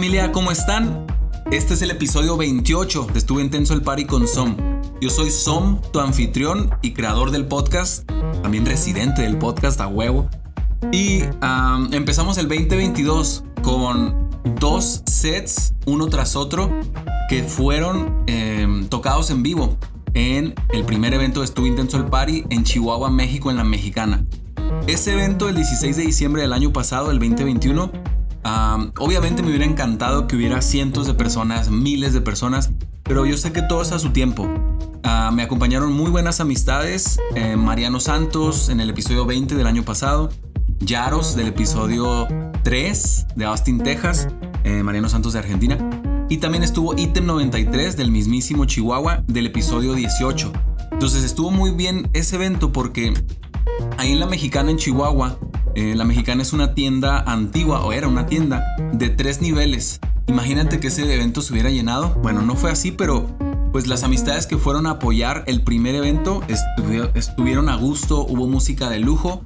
Familia, ¿cómo están? Este es el episodio 28 de Estuve Intenso el Party con Som. Yo soy Som, tu anfitrión y creador del podcast, también residente del podcast a huevo. Y am, empezamos el 2022 con dos sets, uno tras otro, que fueron em, tocados en vivo en el primer evento de Estuve Intenso el Party en Chihuahua, México, en la Mexicana. Ese evento el 16 de diciembre del año pasado, el 2021, Obviamente me hubiera encantado que hubiera cientos de personas, miles de personas, pero yo sé que todo es a su tiempo. Me acompañaron muy buenas amistades, eh, Mariano Santos en el episodio 20 del año pasado, Yaros del episodio 3 de Austin, Texas, eh, Mariano Santos de Argentina, y también estuvo Item 93 del mismísimo Chihuahua del episodio 18. Entonces estuvo muy bien ese evento porque ahí en la mexicana en Chihuahua, eh, la mexicana es una tienda antigua, o era una tienda, de tres niveles. Imagínate que ese evento se hubiera llenado. Bueno, no fue así, pero pues las amistades que fueron a apoyar el primer evento estuvi- estuvieron a gusto, hubo música de lujo.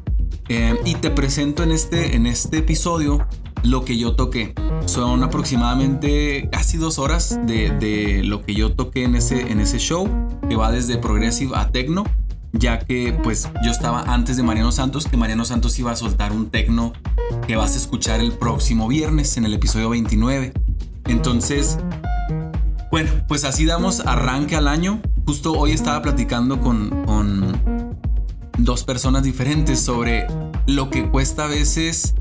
Eh, y te presento en este, en este episodio lo que yo toqué. Son aproximadamente casi dos horas de, de lo que yo toqué en ese, en ese show, que va desde progressive a techno ya que pues yo estaba antes de Mariano Santos, que Mariano Santos iba a soltar un tecno que vas a escuchar el próximo viernes en el episodio 29. Entonces, bueno, pues así damos arranque al año. Justo hoy estaba platicando con, con dos personas diferentes sobre lo que cuesta a veces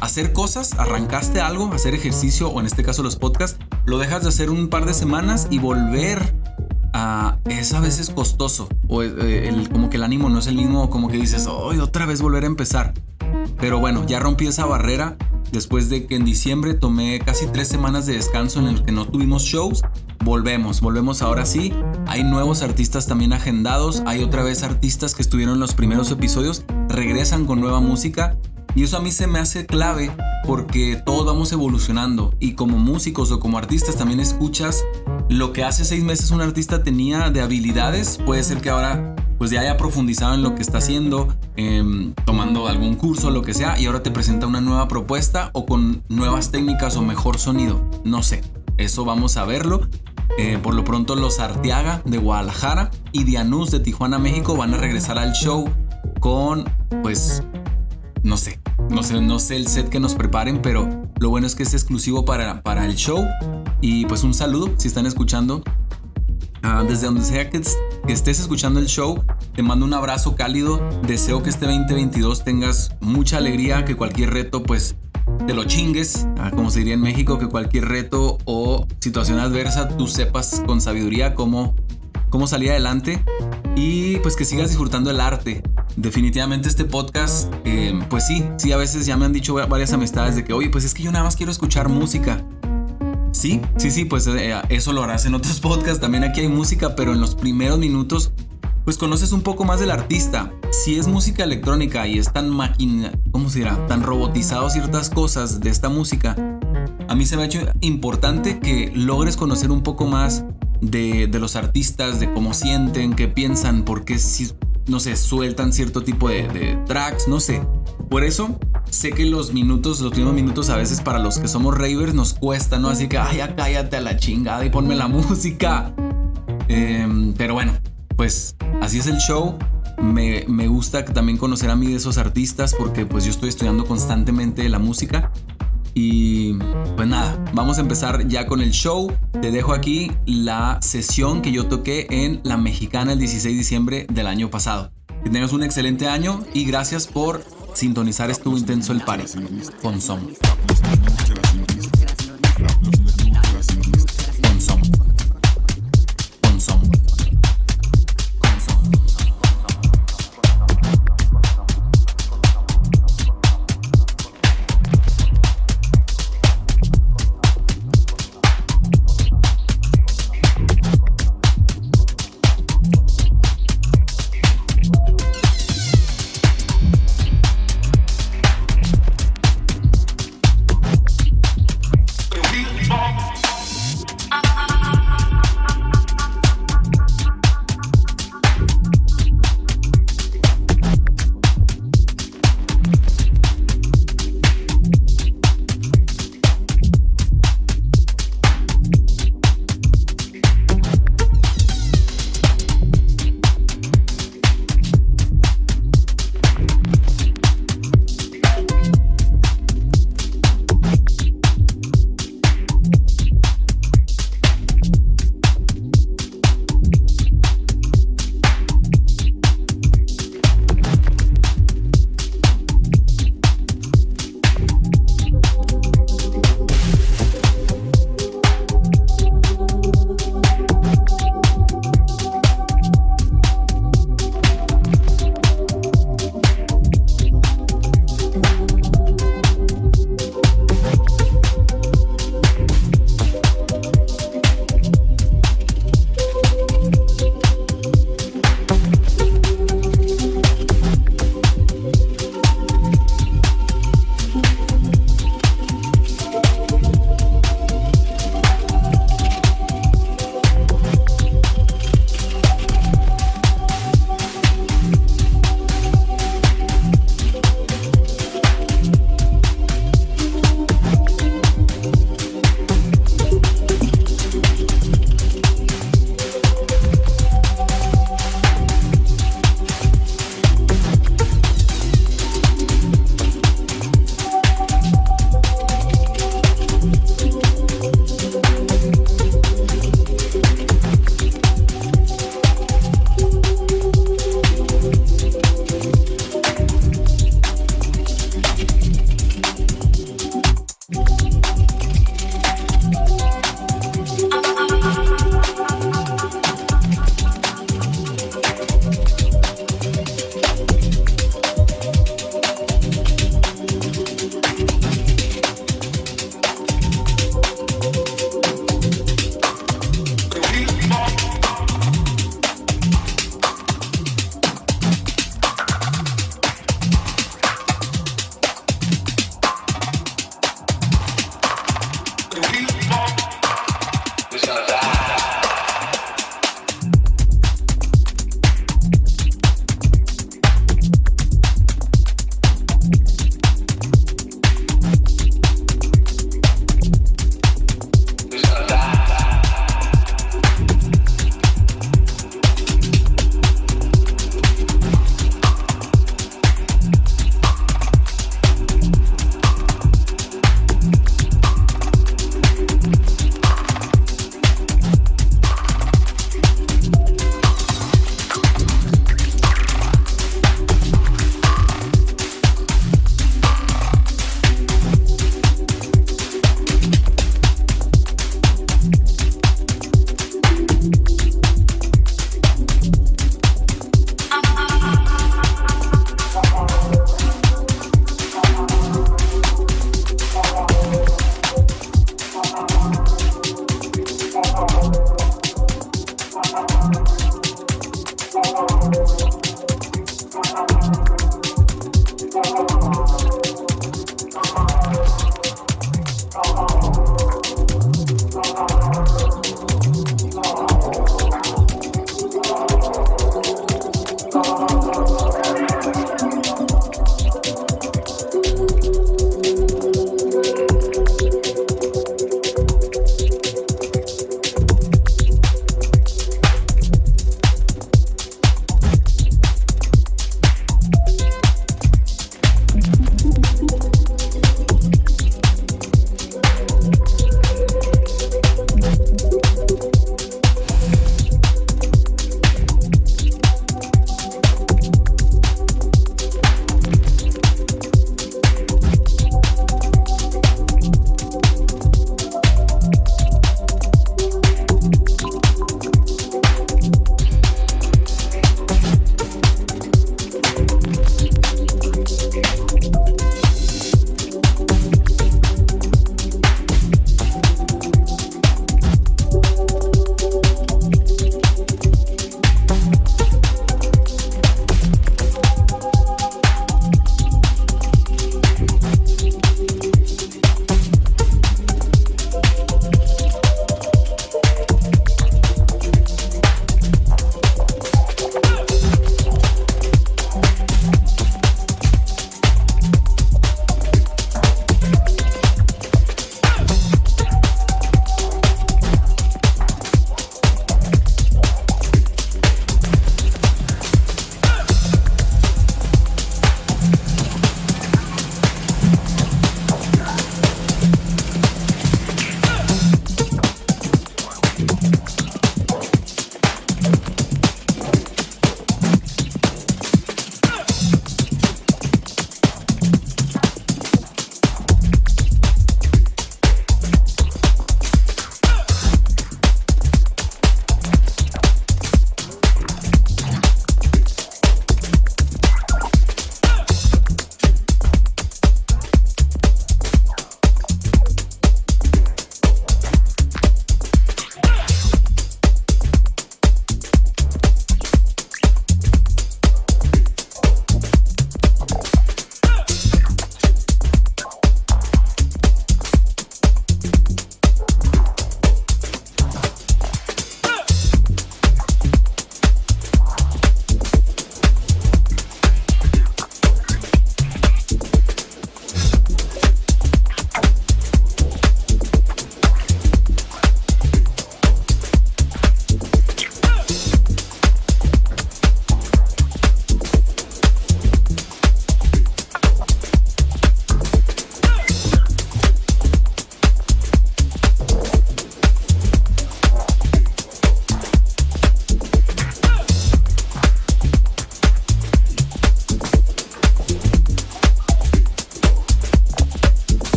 hacer cosas, arrancaste algo, hacer ejercicio o en este caso los podcasts, lo dejas de hacer un par de semanas y volver a es a veces costoso o eh, el, como que el ánimo no es el mismo como que dices hoy otra vez volver a empezar pero bueno ya rompí esa barrera después de que en diciembre tomé casi tres semanas de descanso en el que no tuvimos shows volvemos volvemos ahora sí. Hay nuevos artistas también agendados hay otra vez artistas que estuvieron en los primeros episodios regresan con nueva música y eso a mí se me hace clave porque todos vamos evolucionando y como músicos o como artistas también escuchas lo que hace seis meses un artista tenía de habilidades, puede ser que ahora pues ya haya profundizado en lo que está haciendo, em, tomando algún curso, lo que sea, y ahora te presenta una nueva propuesta o con nuevas técnicas o mejor sonido. No sé, eso vamos a verlo. Eh, por lo pronto los Arteaga de Guadalajara y Dianus de Tijuana, México van a regresar al show con pues no sé, no sé, no sé el set que nos preparen, pero lo bueno es que es exclusivo para, para el show. Y pues un saludo si están escuchando. Ah, desde donde sea que, estés escuchando el show, te mando un abrazo cálido. Deseo que este 2022 tengas mucha alegría, que cualquier reto pues te lo chingues, ah, como se diría en México, que cualquier reto o situación adversa tú sepas con sabiduría cómo, cómo salir adelante y pues que sigas disfrutando el arte. Definitivamente este podcast, eh, pues sí, sí, a veces ya me han dicho varias amistades de que, oye, pues es que yo nada más quiero escuchar música. Sí, sí, sí, pues eh, eso lo harás en otros podcasts. También aquí hay música, pero en los primeros minutos, pues conoces un poco más del artista. Si es música electrónica y es tan máquina, ¿cómo se dirá? Tan robotizado ciertas cosas de esta música, a mí se me ha hecho importante que logres conocer un poco más de, de los artistas, de cómo sienten, qué piensan, por qué si, no sé, sueltan cierto tipo de, tracks, no sé. Por eso sé que los minutos, los primeros minutos a veces para los que somos ravers nos cuesta, ¿no? Así que, ay, ya cállate a la chingada y ponme la música. Em, pero bueno, pues así es el show. Me, me gusta también conocer a mí de esos artistas porque pues yo estoy estudiando constantemente la música. Y pues nada, vamos a empezar ya con el show. Te dejo aquí la sesión que yo toqué en La Mexicana el 16 de diciembre del año pasado. Que tengas un excelente año y gracias por sintonizar Estuvo Intenso el Party con Som.